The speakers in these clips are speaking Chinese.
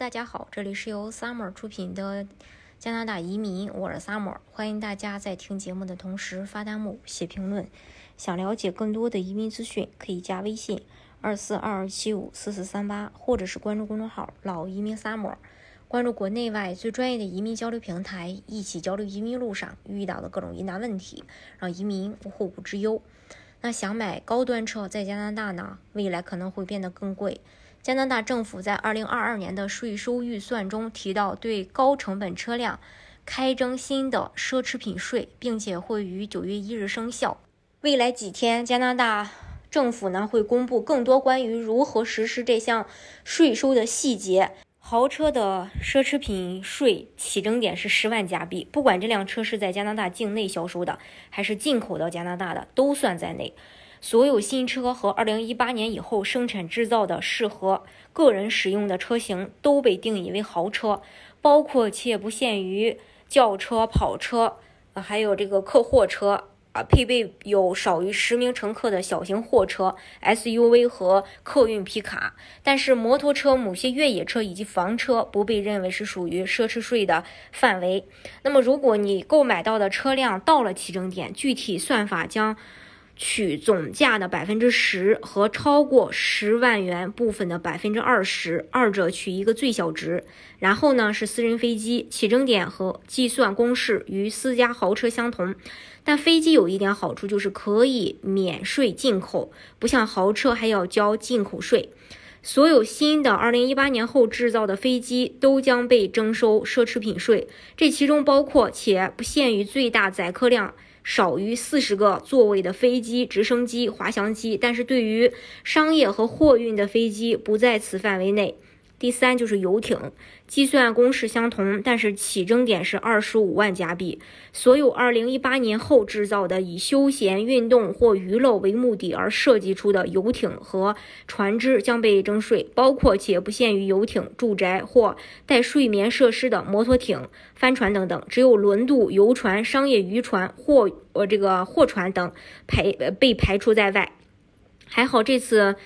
大家好，这里是由 Summer 出品的加拿大移民，我是 Summer，欢迎大家在听节目的同时发弹幕、写评论。想了解更多的移民资讯，可以加微信二四二二七五四四三八，或者是关注公众号“老移民 Summer”，关注国内外最专业的移民交流平台，一起交流移民路上遇到的各种疑难问题，让移民无后顾之忧。那想买高端车在加拿大呢？未来可能会变得更贵。加拿大政府在二零二二年的税收预算中提到，对高成本车辆开征新的奢侈品税，并且会于九月一日生效。未来几天，加拿大政府呢会公布更多关于如何实施这项税收的细节。豪车的奢侈品税起征点是十万加币，不管这辆车是在加拿大境内销售的，还是进口到加拿大的，都算在内。所有新车和2018年以后生产制造的适合个人使用的车型都被定义为豪车，包括且不限于轿车、跑车，呃，还有这个客货车啊，配备有少于十名乘客的小型货车、SUV 和客运皮卡。但是，摩托车、某些越野车以及房车不被认为是属于奢侈税的范围。那么，如果你购买到的车辆到了起征点，具体算法将。取总价的百分之十和超过十万元部分的百分之二十，二者取一个最小值。然后呢是私人飞机起征点和计算公式与私家豪车相同，但飞机有一点好处就是可以免税进口，不像豪车还要交进口税。所有新的2018年后制造的飞机都将被征收奢侈品税，这其中包括且不限于最大载客量。少于四十个座位的飞机、直升机、滑翔机，但是对于商业和货运的飞机不在此范围内。第三就是游艇，计算公式相同，但是起征点是二十五万加币。所有二零一八年后制造的以休闲运动或娱乐为目的而设计出的游艇和船只将被征税，包括且不限于游艇、住宅或带睡眠设施的摩托艇、帆船等等。只有轮渡、游船、商业渔船或呃这个货船等排被排除在外。还好这次。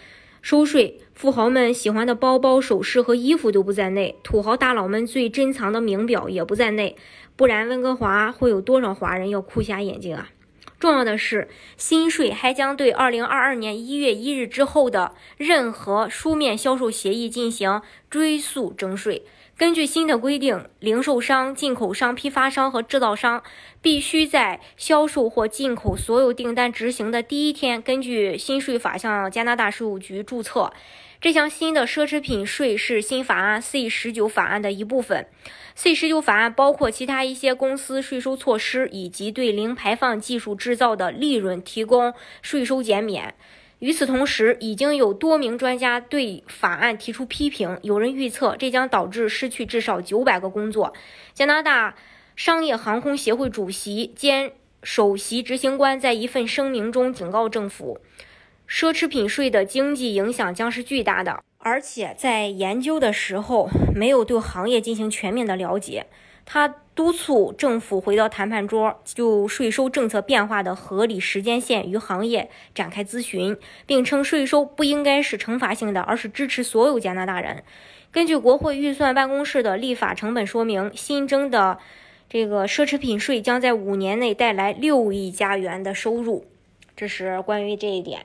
收税，富豪们喜欢的包包、首饰和衣服都不在内，土豪大佬们最珍藏的名表也不在内，不然温哥华会有多少华人要哭瞎眼睛啊？重要的是，新税还将对二零二二年一月一日之后的任何书面销售协议进行追溯征税。根据新的规定，零售商、进口商、批发商和制造商必须在销售或进口所有订单执行的第一天，根据新税法向加拿大税务局注册。这项新的奢侈品税是新法案 C 十九法案的一部分。C 十九法案包括其他一些公司税收措施，以及对零排放技术制造的利润提供税收减免。与此同时，已经有多名专家对法案提出批评。有人预测，这将导致失去至少九百个工作。加拿大商业航空协会主席兼首席执行官在一份声明中警告政府，奢侈品税的经济影响将是巨大的，而且在研究的时候没有对行业进行全面的了解。他督促政府回到谈判桌，就税收政策变化的合理时间线与行业展开咨询，并称税收不应该是惩罚性的，而是支持所有加拿大人。根据国会预算办公室的立法成本说明，新增的这个奢侈品税将在五年内带来六亿加元的收入。这是关于这一点。